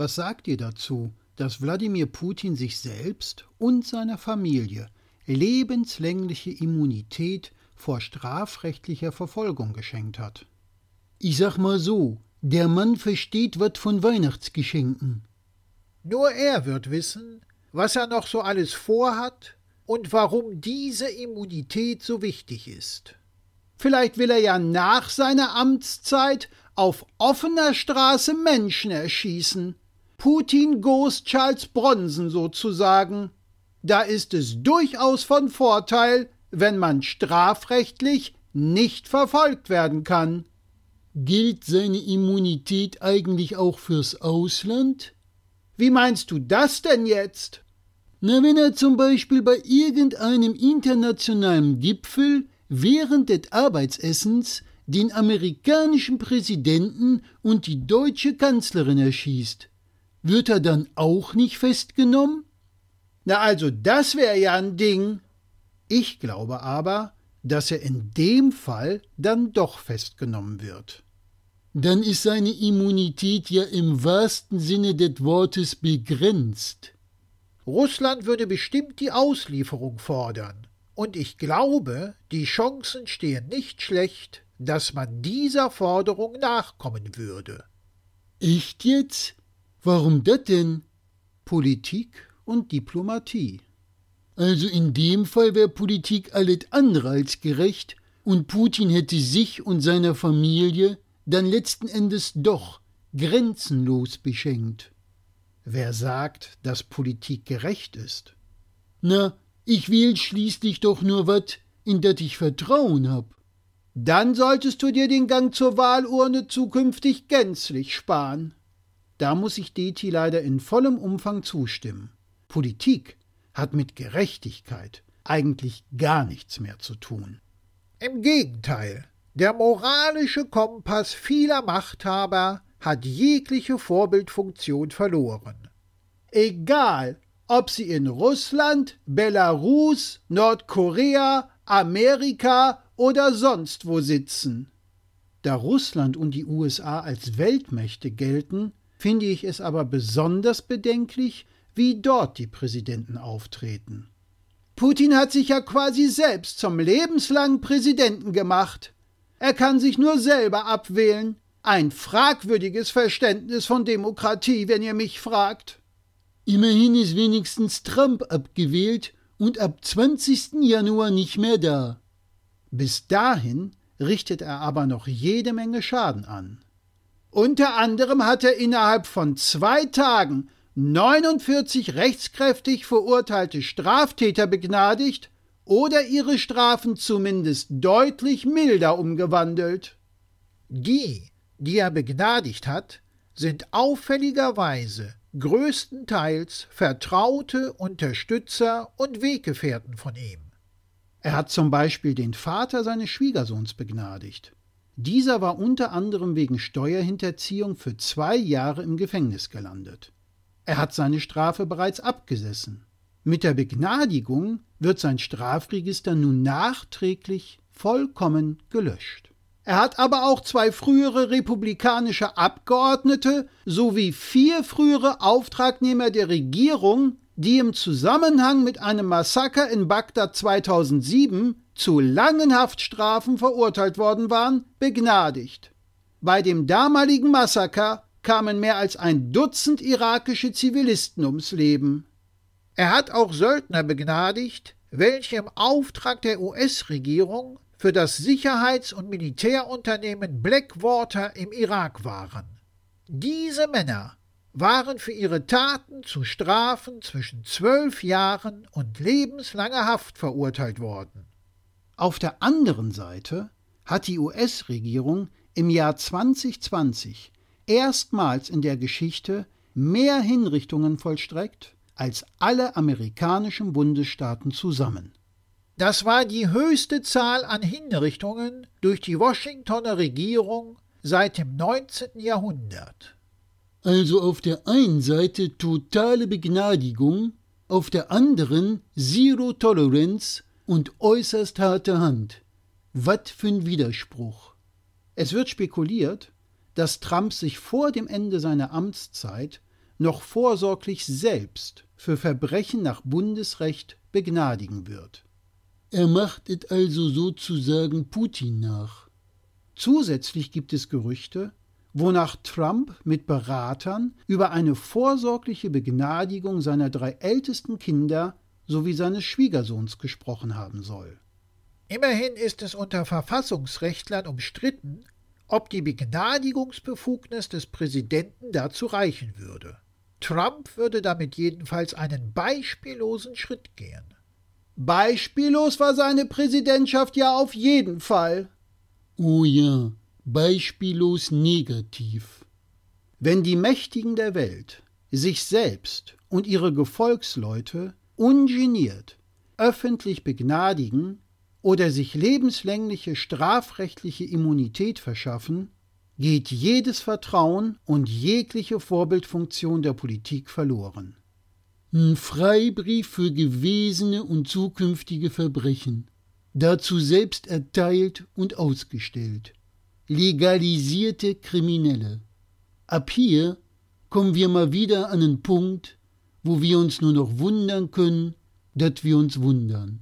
Was sagt ihr dazu, dass Wladimir Putin sich selbst und seiner Familie lebenslängliche Immunität vor strafrechtlicher Verfolgung geschenkt hat? Ich sag mal so, der Mann versteht was von Weihnachtsgeschenken. Nur er wird wissen, was er noch so alles vorhat und warum diese Immunität so wichtig ist. Vielleicht will er ja nach seiner Amtszeit auf offener Straße Menschen erschießen. Putin goes Charles Bronson sozusagen. Da ist es durchaus von Vorteil, wenn man strafrechtlich nicht verfolgt werden kann. Gilt seine Immunität eigentlich auch fürs Ausland? Wie meinst du das denn jetzt? Na, wenn er zum Beispiel bei irgendeinem internationalen Gipfel während des Arbeitsessens den amerikanischen Präsidenten und die deutsche Kanzlerin erschießt, wird er dann auch nicht festgenommen? Na also, das wäre ja ein Ding. Ich glaube aber, dass er in dem Fall dann doch festgenommen wird. Dann ist seine Immunität ja im wahrsten Sinne des Wortes begrenzt. Russland würde bestimmt die Auslieferung fordern. Und ich glaube, die Chancen stehen nicht schlecht, dass man dieser Forderung nachkommen würde. Echt jetzt? Warum das denn? Politik und Diplomatie. Also in dem Fall wäre Politik alles andere als gerecht und Putin hätte sich und seiner Familie dann letzten Endes doch grenzenlos beschenkt. Wer sagt, dass Politik gerecht ist? Na, ich wähl schließlich doch nur wat, in dat ich Vertrauen hab. Dann solltest du dir den Gang zur Wahlurne zukünftig gänzlich sparen. Da muss ich Deti leider in vollem Umfang zustimmen. Politik hat mit Gerechtigkeit eigentlich gar nichts mehr zu tun. Im Gegenteil, der moralische Kompass vieler Machthaber hat jegliche Vorbildfunktion verloren. Egal, ob sie in Russland, Belarus, Nordkorea, Amerika oder sonst wo sitzen. Da Russland und die USA als Weltmächte gelten, finde ich es aber besonders bedenklich, wie dort die Präsidenten auftreten. Putin hat sich ja quasi selbst zum lebenslangen Präsidenten gemacht. Er kann sich nur selber abwählen, ein fragwürdiges Verständnis von Demokratie, wenn ihr mich fragt. Immerhin ist wenigstens Trump abgewählt und ab 20. Januar nicht mehr da. Bis dahin richtet er aber noch jede Menge Schaden an. Unter anderem hat er innerhalb von zwei Tagen 49 rechtskräftig verurteilte Straftäter begnadigt oder ihre Strafen zumindest deutlich milder umgewandelt. Die, die er begnadigt hat, sind auffälligerweise größtenteils Vertraute, Unterstützer und Weggefährten von ihm. Er hat zum Beispiel den Vater seines Schwiegersohns begnadigt. Dieser war unter anderem wegen Steuerhinterziehung für zwei Jahre im Gefängnis gelandet. Er hat seine Strafe bereits abgesessen. Mit der Begnadigung wird sein Strafregister nun nachträglich vollkommen gelöscht. Er hat aber auch zwei frühere republikanische Abgeordnete sowie vier frühere Auftragnehmer der Regierung, die im Zusammenhang mit einem Massaker in Bagdad 2007 zu langen Haftstrafen verurteilt worden waren, begnadigt. Bei dem damaligen Massaker kamen mehr als ein Dutzend irakische Zivilisten ums Leben. Er hat auch Söldner begnadigt, welche im Auftrag der US-Regierung für das Sicherheits- und Militärunternehmen Blackwater im Irak waren. Diese Männer waren für ihre Taten zu Strafen zwischen zwölf Jahren und lebenslanger Haft verurteilt worden. Auf der anderen Seite hat die US-Regierung im Jahr 2020 erstmals in der Geschichte mehr Hinrichtungen vollstreckt als alle amerikanischen Bundesstaaten zusammen. Das war die höchste Zahl an Hinrichtungen durch die Washingtoner Regierung seit dem 19. Jahrhundert. Also auf der einen Seite totale Begnadigung, auf der anderen Zero Tolerance und äußerst harte Hand. Was für ein Widerspruch. Es wird spekuliert, dass Trump sich vor dem Ende seiner Amtszeit noch vorsorglich selbst für Verbrechen nach Bundesrecht begnadigen wird. Er macht es also sozusagen Putin nach. Zusätzlich gibt es Gerüchte, wonach Trump mit Beratern über eine vorsorgliche Begnadigung seiner drei ältesten Kinder sowie seines Schwiegersohns gesprochen haben soll. Immerhin ist es unter Verfassungsrechtlern umstritten, ob die Begnadigungsbefugnis des Präsidenten dazu reichen würde. Trump würde damit jedenfalls einen beispiellosen Schritt gehen. Beispiellos war seine Präsidentschaft ja auf jeden Fall. Oh ja, beispiellos negativ. Wenn die Mächtigen der Welt sich selbst und ihre Gefolgsleute ungeniert öffentlich begnadigen oder sich lebenslängliche strafrechtliche Immunität verschaffen, geht jedes Vertrauen und jegliche Vorbildfunktion der Politik verloren. Ein Freibrief für gewesene und zukünftige Verbrechen, dazu selbst erteilt und ausgestellt. Legalisierte Kriminelle. Ab hier kommen wir mal wieder an einen Punkt, wo wir uns nur noch wundern können, dass wir uns wundern.